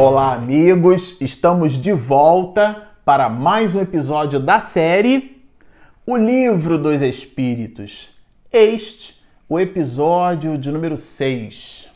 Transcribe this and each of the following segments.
Olá, amigos! Estamos de volta para mais um episódio da série O Livro dos Espíritos. Este, o episódio de número 6.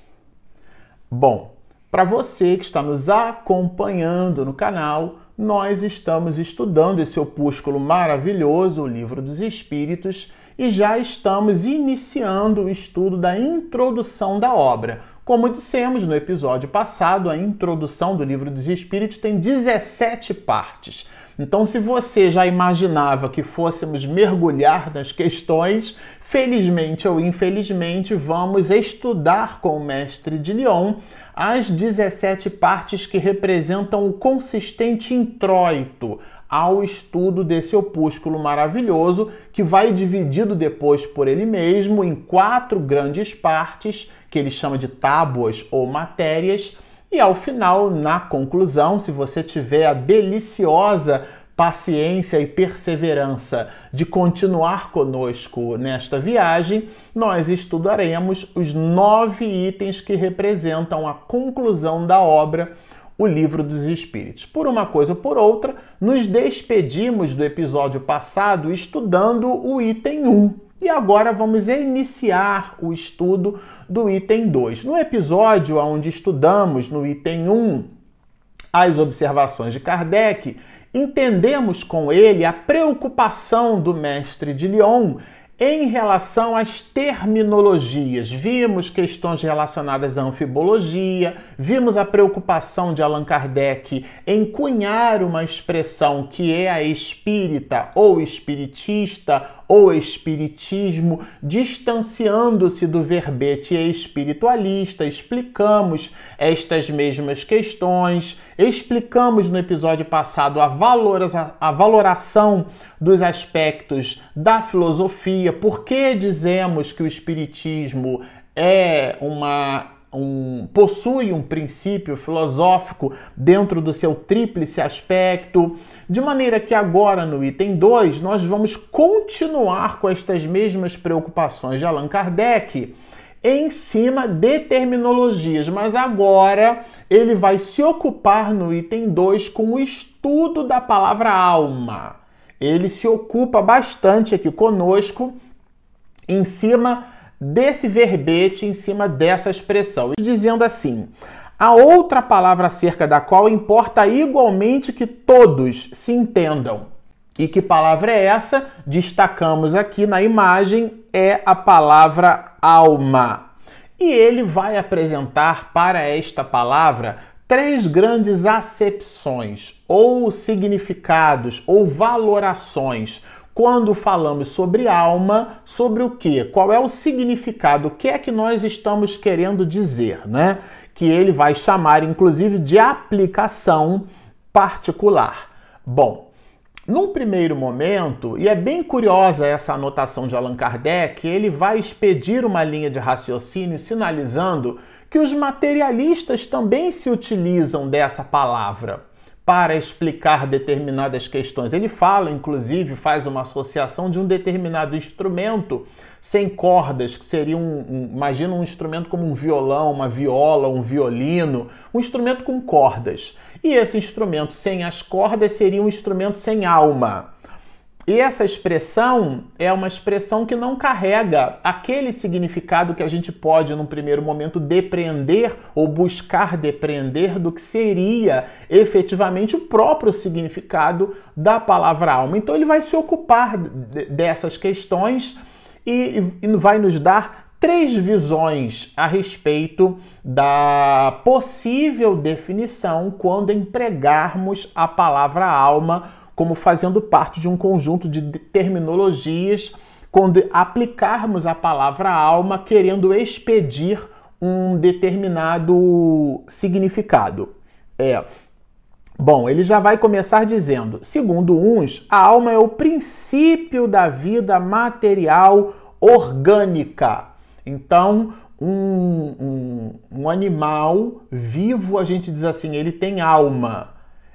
Bom, para você que está nos acompanhando no canal, nós estamos estudando esse opúsculo maravilhoso, o Livro dos Espíritos, e já estamos iniciando o estudo da introdução da obra como dissemos no episódio passado, a introdução do Livro dos Espíritos tem 17 partes. Então, se você já imaginava que fôssemos mergulhar nas questões, felizmente ou infelizmente, vamos estudar com o mestre de Lyon as 17 partes que representam o consistente introito ao estudo desse opúsculo maravilhoso, que vai dividido depois por ele mesmo em quatro grandes partes que ele chama de tábuas ou matérias. E ao final, na conclusão, se você tiver a deliciosa paciência e perseverança de continuar conosco nesta viagem, nós estudaremos os nove itens que representam a conclusão da obra, o Livro dos Espíritos. Por uma coisa ou por outra, nos despedimos do episódio passado estudando o item 1 e agora vamos iniciar o estudo do item 2. No episódio onde estudamos no item 1 as observações de Kardec, entendemos com ele a preocupação do mestre de Lyon em relação às terminologias, vimos questões relacionadas à anfibologia, vimos a preocupação de Allan Kardec em cunhar uma expressão que é a espírita ou espiritista ou espiritismo, distanciando-se do verbete espiritualista, explicamos estas mesmas questões, explicamos no episódio passado a, valora a valoração dos aspectos da filosofia, por que dizemos que o espiritismo é uma um, possui um princípio filosófico dentro do seu tríplice aspecto, de maneira que agora no item 2 nós vamos continuar com estas mesmas preocupações de Allan Kardec em cima de terminologias, mas agora ele vai se ocupar no item 2 com o estudo da palavra alma. Ele se ocupa bastante aqui conosco em cima desse verbete em cima dessa expressão, dizendo assim: a outra palavra acerca da qual importa igualmente que todos se entendam. E que palavra é essa? Destacamos aqui na imagem é a palavra alma. E ele vai apresentar para esta palavra três grandes acepções, ou significados, ou valorações quando falamos sobre alma, sobre o que? Qual é o significado? O que é que nós estamos querendo dizer, né? Que ele vai chamar, inclusive, de aplicação particular. Bom, num primeiro momento, e é bem curiosa essa anotação de Allan Kardec, ele vai expedir uma linha de raciocínio sinalizando que os materialistas também se utilizam dessa palavra para explicar determinadas questões. Ele fala, inclusive, faz uma associação de um determinado instrumento sem cordas, que seria um, um, imagina um instrumento como um violão, uma viola, um violino, um instrumento com cordas. E esse instrumento sem as cordas seria um instrumento sem alma. E essa expressão é uma expressão que não carrega aquele significado que a gente pode, num primeiro momento, depreender ou buscar depreender do que seria efetivamente o próprio significado da palavra alma. Então, ele vai se ocupar dessas questões e, e vai nos dar três visões a respeito da possível definição quando empregarmos a palavra alma como fazendo parte de um conjunto de terminologias quando aplicarmos a palavra alma querendo expedir um determinado significado. É. Bom, ele já vai começar dizendo: segundo uns, a alma é o princípio da vida material orgânica. Então, um, um, um animal vivo, a gente diz assim, ele tem alma.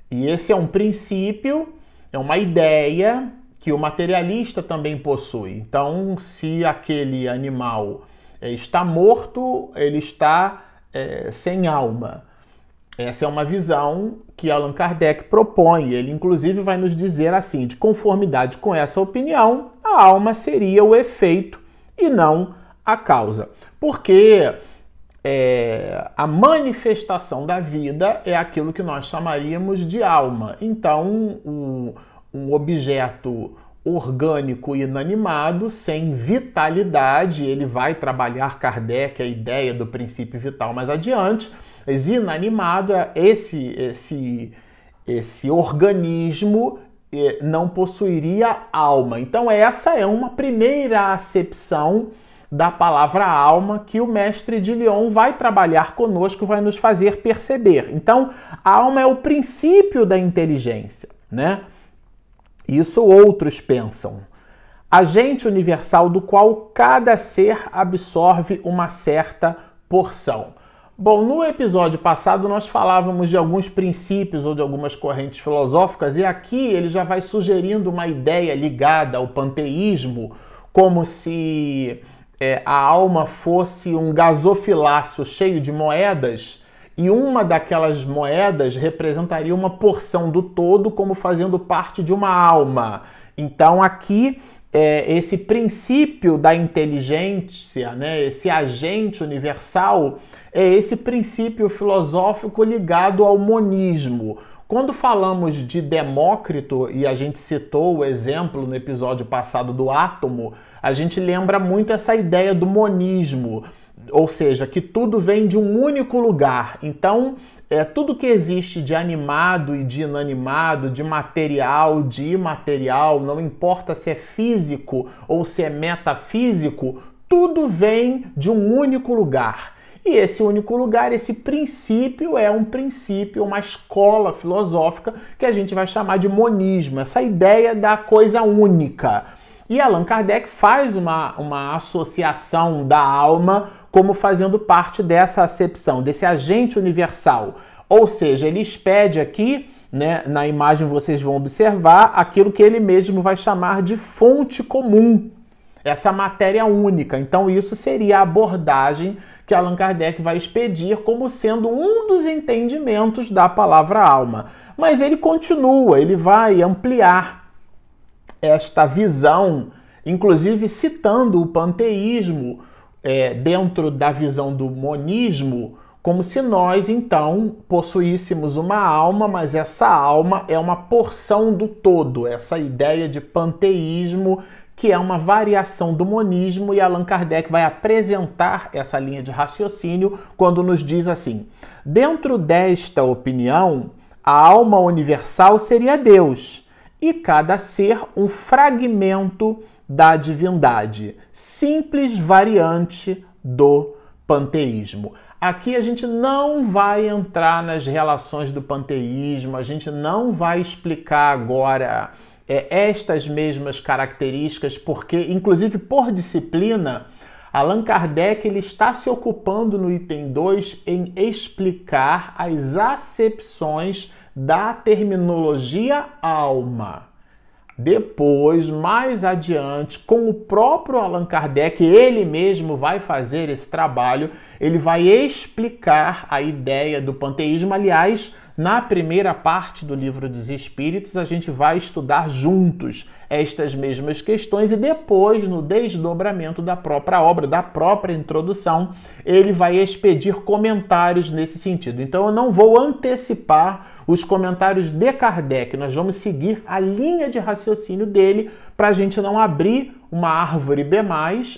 E esse é um princípio é uma ideia que o materialista também possui. Então, se aquele animal é, está morto, ele está é, sem alma. Essa é uma visão que Allan Kardec propõe. Ele, inclusive, vai nos dizer assim: de conformidade com essa opinião, a alma seria o efeito e não a causa. Porque é, a manifestação da vida é aquilo que nós chamaríamos de alma. Então, um, um objeto orgânico inanimado, sem vitalidade, ele vai trabalhar Kardec a ideia do princípio vital mais adiante, mas inanimado esse, esse, esse organismo eh, não possuiria alma. Então, essa é uma primeira acepção da palavra alma que o mestre de Lyon vai trabalhar conosco, vai nos fazer perceber. Então, a alma é o princípio da inteligência, né? Isso outros pensam. Agente universal do qual cada ser absorve uma certa porção. Bom, no episódio passado nós falávamos de alguns princípios ou de algumas correntes filosóficas e aqui ele já vai sugerindo uma ideia ligada ao panteísmo, como se é, a alma fosse um gasofilaço cheio de moedas e uma daquelas moedas representaria uma porção do todo como fazendo parte de uma alma. Então aqui é, esse princípio da inteligência, né, esse agente universal, é esse princípio filosófico ligado ao monismo. Quando falamos de Demócrito, e a gente citou o exemplo no episódio passado do átomo, a gente lembra muito essa ideia do monismo, ou seja, que tudo vem de um único lugar. Então, é, tudo que existe de animado e de inanimado, de material, de imaterial, não importa se é físico ou se é metafísico, tudo vem de um único lugar. E esse único lugar, esse princípio, é um princípio, uma escola filosófica que a gente vai chamar de monismo, essa ideia da coisa única. E Allan Kardec faz uma, uma associação da alma como fazendo parte dessa acepção, desse agente universal. Ou seja, ele expede aqui, né, na imagem vocês vão observar, aquilo que ele mesmo vai chamar de fonte comum, essa matéria única. Então, isso seria a abordagem que Allan Kardec vai expedir como sendo um dos entendimentos da palavra alma. Mas ele continua, ele vai ampliar esta visão, inclusive citando o panteísmo é, dentro da visão do monismo, como se nós então possuíssemos uma alma, mas essa alma é uma porção do todo, essa ideia de panteísmo que é uma variação do monismo, e Allan Kardec vai apresentar essa linha de raciocínio quando nos diz assim: dentro desta opinião, a alma universal seria Deus e cada ser um fragmento da divindade, simples variante do panteísmo. Aqui a gente não vai entrar nas relações do panteísmo, a gente não vai explicar agora é, estas mesmas características, porque, inclusive por disciplina, Allan Kardec ele está se ocupando no item 2 em explicar as acepções da terminologia alma. Depois, mais adiante, com o próprio Allan Kardec, ele mesmo vai fazer esse trabalho, ele vai explicar a ideia do panteísmo. Aliás, na primeira parte do livro dos Espíritos, a gente vai estudar juntos estas mesmas questões e depois, no desdobramento da própria obra, da própria introdução, ele vai expedir comentários nesse sentido. Então, eu não vou antecipar os comentários de Kardec, nós vamos seguir a linha de raciocínio dele para a gente não abrir uma árvore B,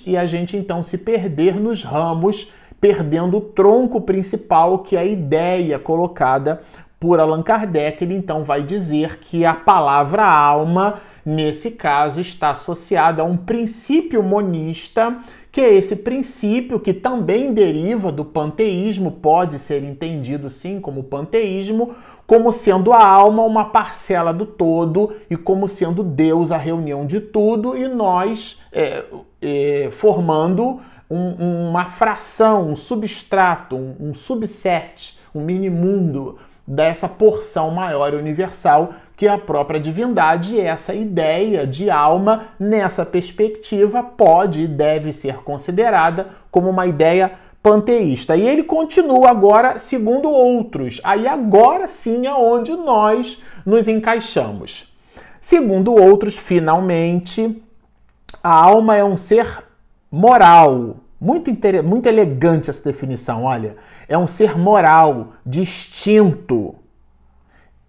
e a gente então se perder nos ramos perdendo o tronco principal, que é a ideia colocada por Allan Kardec, ele então vai dizer que a palavra alma, nesse caso, está associada a um princípio monista, que é esse princípio que também deriva do panteísmo, pode ser entendido sim como panteísmo, como sendo a alma uma parcela do todo e como sendo Deus a reunião de tudo e nós é, é, formando um, uma fração, um substrato, um, um subset, um mini mundo dessa porção maior universal que a própria divindade e essa ideia de alma nessa perspectiva pode e deve ser considerada como uma ideia panteísta. E ele continua agora segundo outros. Aí agora sim é onde nós nos encaixamos. Segundo outros, finalmente, a alma é um ser moral. Muito, muito elegante essa definição, olha. É um ser moral, distinto,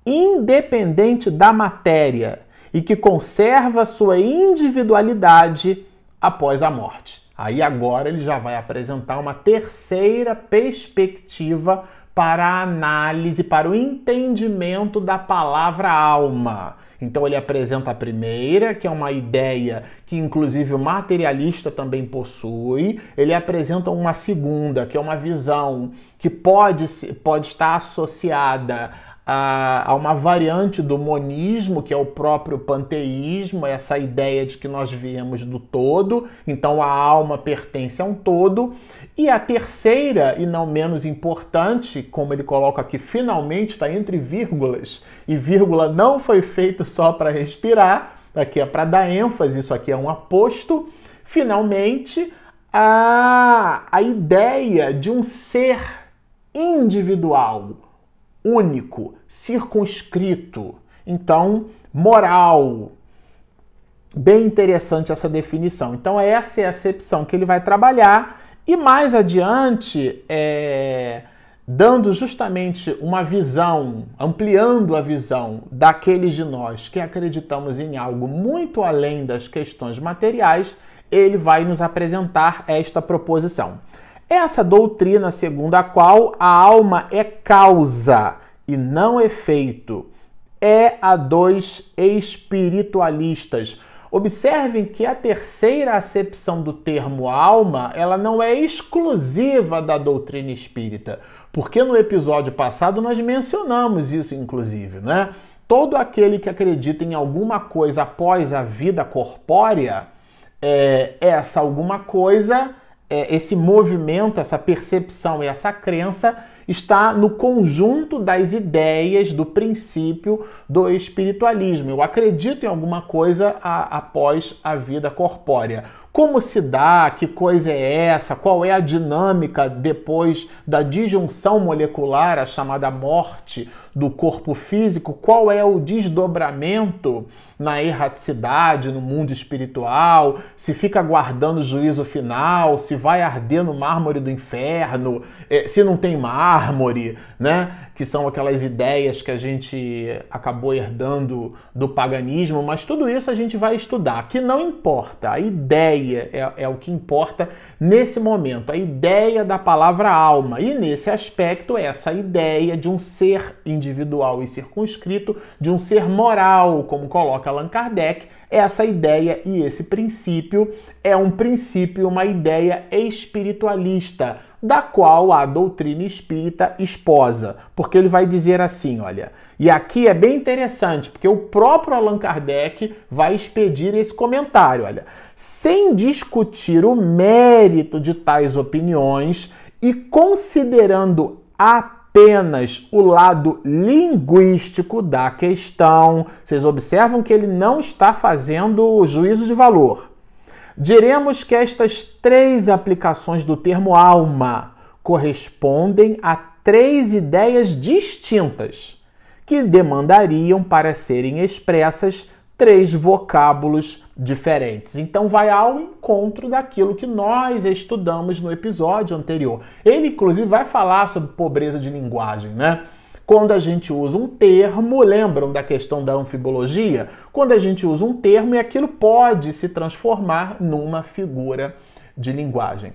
independente da matéria e que conserva sua individualidade após a morte. Aí agora ele já vai apresentar uma terceira perspectiva para a análise, para o entendimento da palavra alma. Então ele apresenta a primeira, que é uma ideia que inclusive o materialista também possui. Ele apresenta uma segunda, que é uma visão que pode, pode estar associada a, a, uma variante do monismo, que é o próprio panteísmo, essa ideia de que nós viemos do todo, então a alma pertence a um todo. E a terceira, e não menos importante, como ele coloca aqui, finalmente está entre vírgulas, e vírgula não foi feito só para respirar, aqui é para dar ênfase, isso aqui é um aposto. Finalmente, a, a ideia de um ser individual único, circunscrito. Então, moral. Bem interessante essa definição. Então, essa é a acepção que ele vai trabalhar. E mais adiante, é, dando justamente uma visão, ampliando a visão daqueles de nós que acreditamos em algo muito além das questões materiais, ele vai nos apresentar esta proposição. Essa doutrina segundo a qual a alma é causa e não efeito é a dos espiritualistas. Observem que a terceira acepção do termo alma, ela não é exclusiva da doutrina espírita, porque no episódio passado nós mencionamos isso inclusive, né? Todo aquele que acredita em alguma coisa após a vida corpórea, é, essa alguma coisa é, esse movimento, essa percepção e essa crença está no conjunto das ideias do princípio do espiritualismo. Eu acredito em alguma coisa a, após a vida corpórea. Como se dá? Que coisa é essa? Qual é a dinâmica depois da disjunção molecular, a chamada morte do corpo físico? Qual é o desdobramento na erraticidade, no mundo espiritual, se fica aguardando o juízo final, se vai arder no mármore do inferno, eh, se não tem mármore, né? Que são aquelas ideias que a gente acabou herdando do paganismo, mas tudo isso a gente vai estudar, que não importa, a ideia é, é o que importa nesse momento, a ideia da palavra alma. E nesse aspecto, essa ideia de um ser individual e circunscrito, de um ser moral, como coloca Allan Kardec, essa ideia e esse princípio é um princípio, uma ideia espiritualista, da qual a doutrina espírita esposa. Porque ele vai dizer assim, olha, e aqui é bem interessante, porque o próprio Allan Kardec vai expedir esse comentário, olha, sem discutir o mérito de tais opiniões e considerando apenas o lado linguístico da questão. Vocês observam que ele não está fazendo juízo de valor. Diremos que estas três aplicações do termo alma correspondem a três ideias distintas que demandariam para serem expressas três vocábulos diferentes. Então vai ao encontro daquilo que nós estudamos no episódio anterior. Ele inclusive vai falar sobre pobreza de linguagem, né? Quando a gente usa um termo, lembram da questão da anfibologia? Quando a gente usa um termo e aquilo pode se transformar numa figura de linguagem.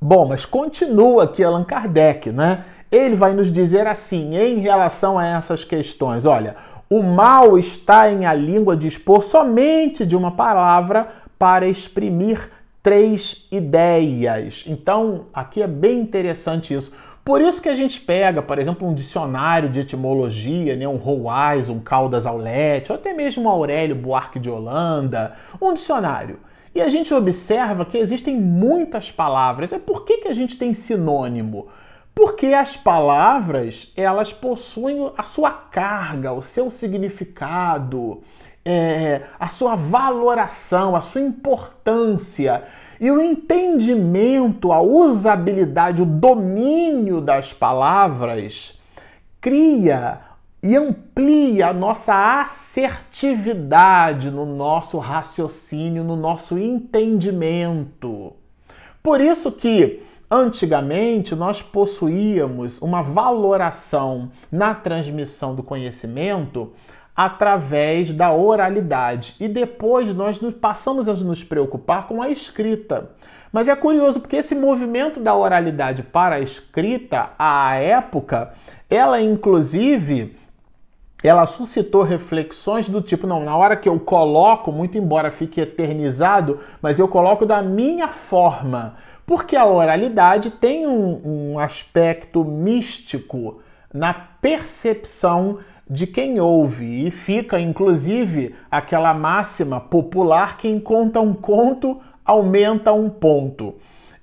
Bom, mas continua aqui Allan Kardec, né? Ele vai nos dizer assim, em relação a essas questões, olha, o mal está em a língua dispor somente de uma palavra para exprimir três ideias. Então, aqui é bem interessante isso. Por isso que a gente pega, por exemplo, um dicionário de etimologia, né, um Roais, um Caldas Aulete, ou até mesmo um Aurélio Buarque de Holanda, um dicionário. E a gente observa que existem muitas palavras. É por que, que a gente tem sinônimo? Porque as palavras, elas possuem a sua carga, o seu significado, é, a sua valoração, a sua importância. E o entendimento, a usabilidade, o domínio das palavras cria e amplia a nossa assertividade no nosso raciocínio, no nosso entendimento. Por isso que antigamente nós possuíamos uma valoração na transmissão do conhecimento através da oralidade e depois nós passamos a nos preocupar com a escrita. Mas é curioso porque esse movimento da oralidade para a escrita, à época, ela inclusive ela suscitou reflexões do tipo, não, na hora que eu coloco, muito embora fique eternizado, mas eu coloco da minha forma. Porque a oralidade tem um, um aspecto místico na percepção de quem ouve. E fica, inclusive, aquela máxima popular: quem conta um conto aumenta um ponto.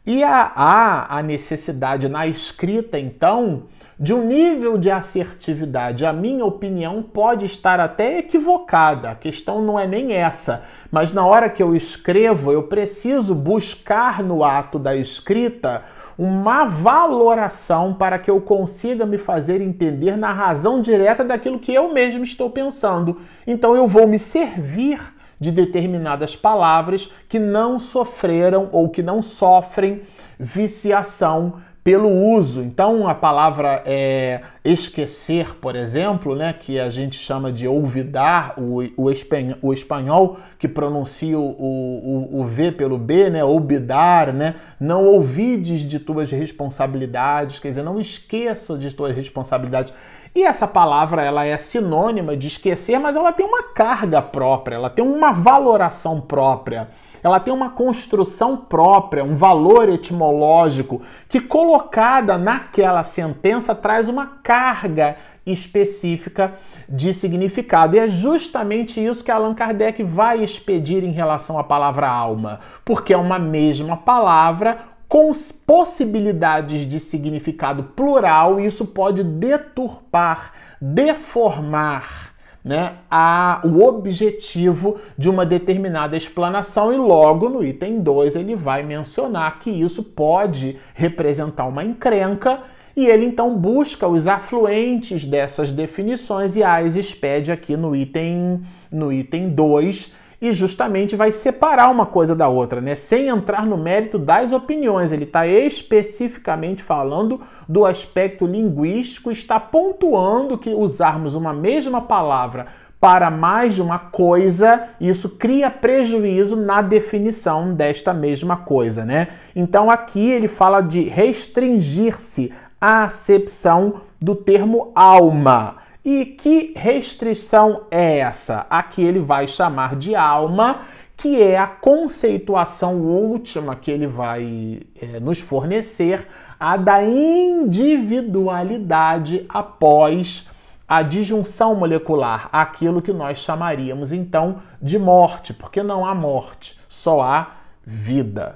E há, a necessidade na escrita, então, de um nível de assertividade. A minha opinião pode estar até equivocada, a questão não é nem essa, mas na hora que eu escrevo, eu preciso buscar no ato da escrita uma valoração para que eu consiga me fazer entender na razão direta daquilo que eu mesmo estou pensando. Então eu vou me servir de determinadas palavras que não sofreram ou que não sofrem viciação pelo uso. Então, a palavra é, esquecer, por exemplo, né, que a gente chama de olvidar, o, o, espanhol, o espanhol que pronuncia o, o, o, V pelo B, né, olvidar, né, não ouvides de tuas responsabilidades, quer dizer, não esqueça de tuas responsabilidades. E essa palavra ela é sinônima de esquecer, mas ela tem uma carga própria, ela tem uma valoração própria ela tem uma construção própria, um valor etimológico que colocada naquela sentença traz uma carga específica de significado. E é justamente isso que Allan Kardec vai expedir em relação à palavra alma, porque é uma mesma palavra com possibilidades de significado plural, e isso pode deturpar, deformar né, a, o objetivo de uma determinada explanação, e logo no item 2 ele vai mencionar que isso pode representar uma encrenca, e ele então busca os afluentes dessas definições e as expede aqui no item no item 2 e justamente vai separar uma coisa da outra, né? Sem entrar no mérito das opiniões. Ele está especificamente falando do aspecto linguístico, está pontuando que usarmos uma mesma palavra para mais de uma coisa, isso cria prejuízo na definição desta mesma coisa, né? Então aqui ele fala de restringir-se à acepção do termo alma. E que restrição é essa? Aqui ele vai chamar de alma, que é a conceituação última que ele vai é, nos fornecer, a da individualidade após a disjunção molecular, aquilo que nós chamaríamos então de morte, porque não há morte, só há vida.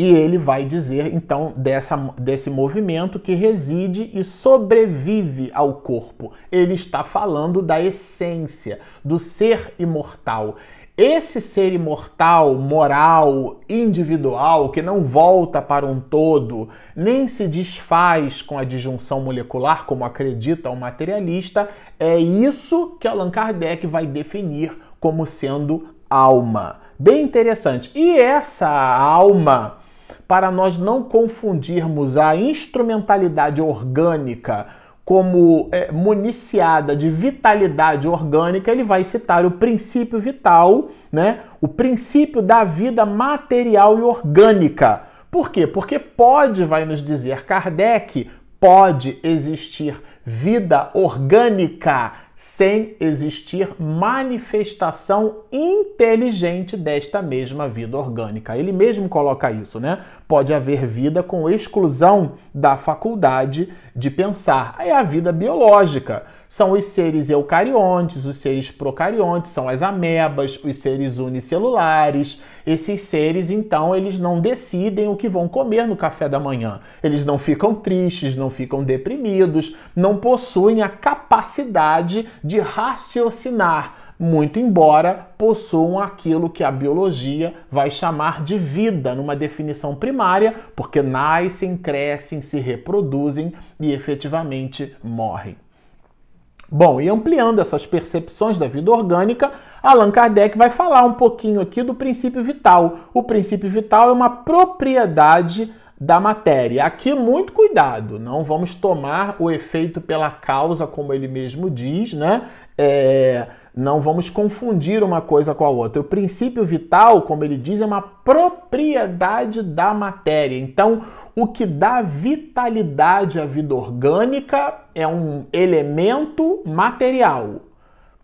E ele vai dizer então dessa, desse movimento que reside e sobrevive ao corpo. Ele está falando da essência, do ser imortal. Esse ser imortal, moral, individual, que não volta para um todo, nem se desfaz com a disjunção molecular, como acredita o materialista, é isso que Allan Kardec vai definir como sendo alma. Bem interessante. E essa alma para nós não confundirmos a instrumentalidade orgânica como é, municiada de vitalidade orgânica, ele vai citar o princípio vital, né? O princípio da vida material e orgânica. Por quê? Porque pode, vai nos dizer Kardec, pode existir vida orgânica sem existir manifestação inteligente desta mesma vida orgânica. Ele mesmo coloca isso, né? Pode haver vida com exclusão da faculdade de pensar. É a vida biológica. São os seres eucariontes, os seres procariontes, são as amebas, os seres unicelulares. Esses seres, então, eles não decidem o que vão comer no café da manhã. Eles não ficam tristes, não ficam deprimidos, não possuem a capacidade de raciocinar muito embora possuam aquilo que a biologia vai chamar de vida, numa definição primária, porque nascem, crescem, se reproduzem e efetivamente morrem. Bom, e ampliando essas percepções da vida orgânica, Allan Kardec vai falar um pouquinho aqui do princípio vital. O princípio vital é uma propriedade da matéria. Aqui, muito cuidado, não vamos tomar o efeito pela causa, como ele mesmo diz, né? É, não vamos confundir uma coisa com a outra. O princípio vital, como ele diz, é uma propriedade da matéria. Então, o que dá vitalidade à vida orgânica é um elemento material.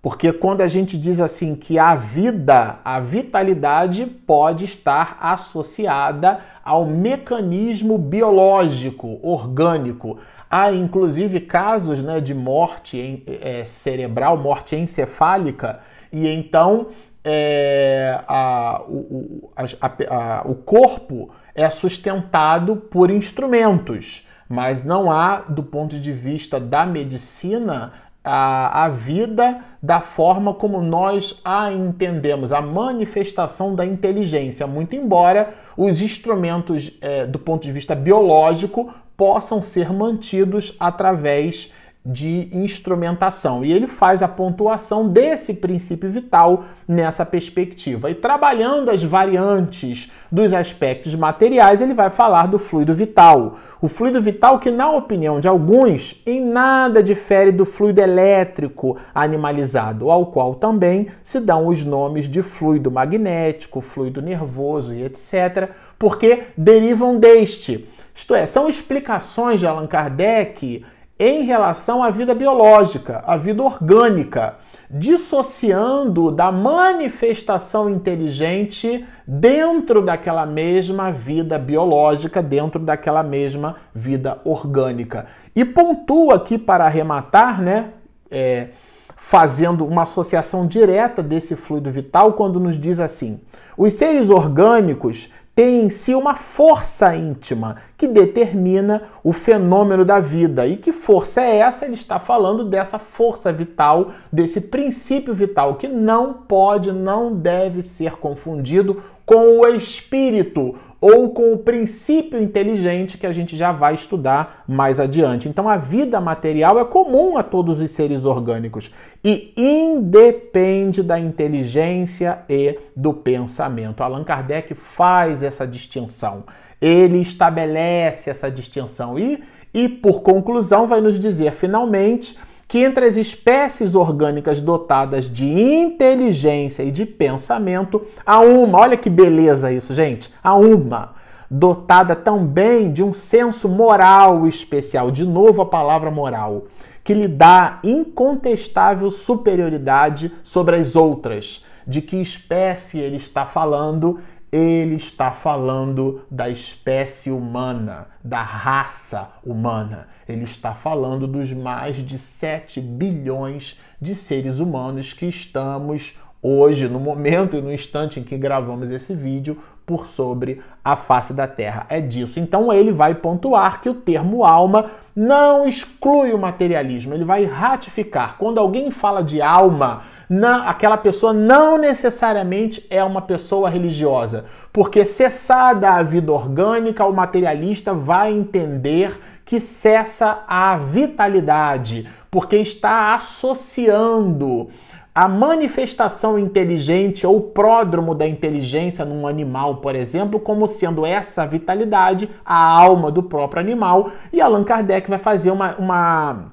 Porque quando a gente diz assim que a vida, a vitalidade pode estar associada ao mecanismo biológico, orgânico. Há inclusive casos né, de morte é, cerebral, morte encefálica, e então é, a, o, a, a, o corpo é sustentado por instrumentos, mas não há, do ponto de vista da medicina, a, a vida da forma como nós a entendemos, a manifestação da inteligência, muito embora os instrumentos, é, do ponto de vista biológico, possam ser mantidos através de instrumentação. E ele faz a pontuação desse princípio vital nessa perspectiva. E trabalhando as variantes dos aspectos materiais, ele vai falar do fluido vital. O fluido vital que, na opinião de alguns, em nada difere do fluido elétrico animalizado, ao qual também se dão os nomes de fluido magnético, fluido nervoso e etc., porque derivam deste. Isto é, são explicações de Allan Kardec em relação à vida biológica, à vida orgânica, dissociando da manifestação inteligente dentro daquela mesma vida biológica, dentro daquela mesma vida orgânica. E pontua aqui para arrematar, né? É, fazendo uma associação direta desse fluido vital quando nos diz assim: os seres orgânicos tem em si uma força íntima que determina o fenômeno da vida. E que força é essa? Ele está falando dessa força vital, desse princípio vital que não pode, não deve ser confundido com o espírito, ou com o princípio inteligente que a gente já vai estudar mais adiante. Então, a vida material é comum a todos os seres orgânicos e independe da inteligência e do pensamento. Allan Kardec faz essa distinção. Ele estabelece essa distinção e, e por conclusão, vai nos dizer finalmente que entre as espécies orgânicas dotadas de inteligência e de pensamento, há uma, olha que beleza isso, gente, há uma dotada também de um senso moral especial, de novo a palavra moral, que lhe dá incontestável superioridade sobre as outras. De que espécie ele está falando? Ele está falando da espécie humana, da raça humana. Ele está falando dos mais de 7 bilhões de seres humanos que estamos hoje, no momento e no instante em que gravamos esse vídeo, por sobre a face da Terra. É disso. Então ele vai pontuar que o termo alma não exclui o materialismo, ele vai ratificar. Quando alguém fala de alma, não, aquela pessoa não necessariamente é uma pessoa religiosa, porque cessada a vida orgânica, o materialista vai entender que cessa a vitalidade, porque está associando a manifestação inteligente ou pródromo da inteligência num animal, por exemplo, como sendo essa vitalidade a alma do próprio animal. E Allan Kardec vai fazer uma, uma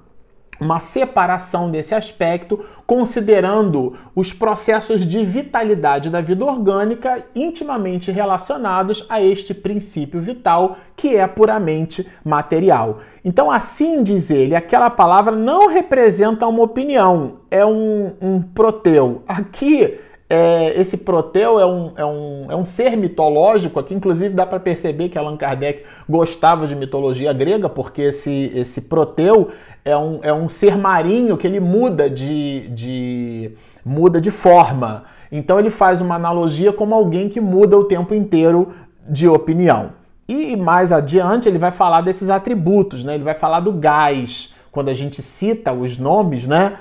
uma separação desse aspecto, considerando os processos de vitalidade da vida orgânica intimamente relacionados a este princípio vital que é puramente material. Então, assim diz ele, aquela palavra não representa uma opinião, é um, um proteu. Aqui é, esse Proteu é um, é, um, é um ser mitológico, aqui inclusive dá para perceber que Allan Kardec gostava de mitologia grega, porque esse, esse Proteu é um, é um ser marinho que ele muda de, de, muda de forma. Então ele faz uma analogia como alguém que muda o tempo inteiro de opinião. E mais adiante ele vai falar desses atributos, né? ele vai falar do gás. Quando a gente cita os nomes, né?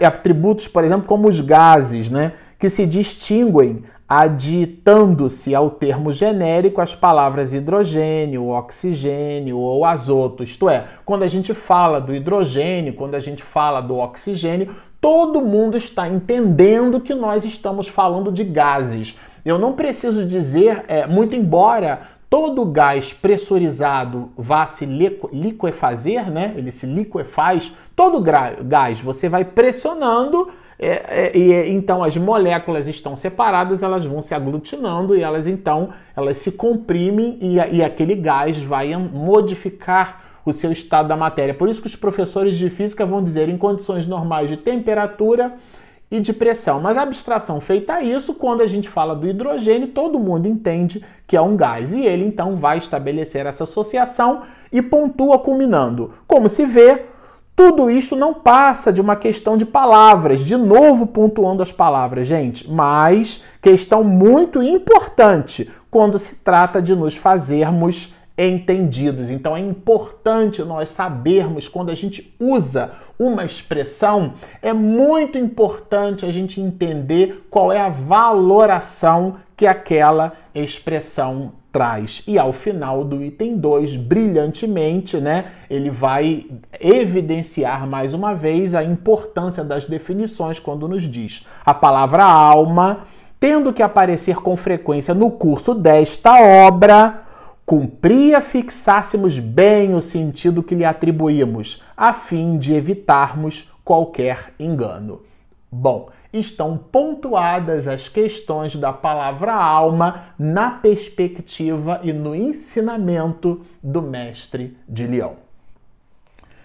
atributos, por exemplo, como os gases, né? Que se distinguem aditando-se ao termo genérico as palavras hidrogênio, oxigênio ou azoto. Isto é, quando a gente fala do hidrogênio, quando a gente fala do oxigênio, todo mundo está entendendo que nós estamos falando de gases. Eu não preciso dizer, é, muito embora todo gás pressurizado vá se liquefazer, né? Ele se liquefaz, todo gás você vai pressionando é, é, é, então as moléculas estão separadas, elas vão se aglutinando e elas então elas se comprimem e, e aquele gás vai modificar o seu estado da matéria. Por isso que os professores de física vão dizer em condições normais de temperatura e de pressão. Mas a abstração feita a isso, quando a gente fala do hidrogênio, todo mundo entende que é um gás. E ele então vai estabelecer essa associação e pontua culminando. Como se vê, tudo isto não passa de uma questão de palavras, de novo pontuando as palavras, gente, mas questão muito importante quando se trata de nos fazermos entendidos. Então é importante nós sabermos quando a gente usa uma expressão, é muito importante a gente entender qual é a valoração que aquela expressão traz. E ao final do item 2, brilhantemente, né, ele vai evidenciar mais uma vez a importância das definições quando nos diz a palavra alma, tendo que aparecer com frequência no curso desta obra, cumpria fixássemos bem o sentido que lhe atribuímos, a fim de evitarmos qualquer engano. Bom, estão pontuadas as questões da palavra alma na perspectiva e no ensinamento do mestre de Leão.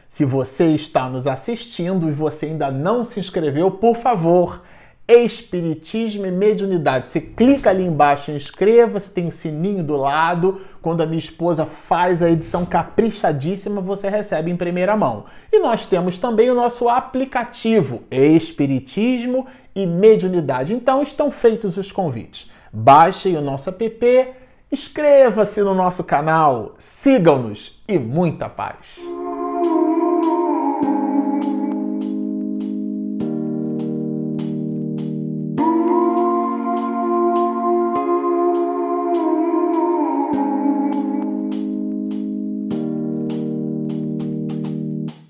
Se você está nos assistindo e você ainda não se inscreveu, por favor, Espiritismo e Mediunidade. Você clica ali embaixo, inscreva-se, tem um sininho do lado. Quando a minha esposa faz a edição caprichadíssima, você recebe em primeira mão. E nós temos também o nosso aplicativo Espiritismo e Mediunidade. Então estão feitos os convites. Baixem o nosso app, inscreva-se no nosso canal, sigam-nos e muita paz.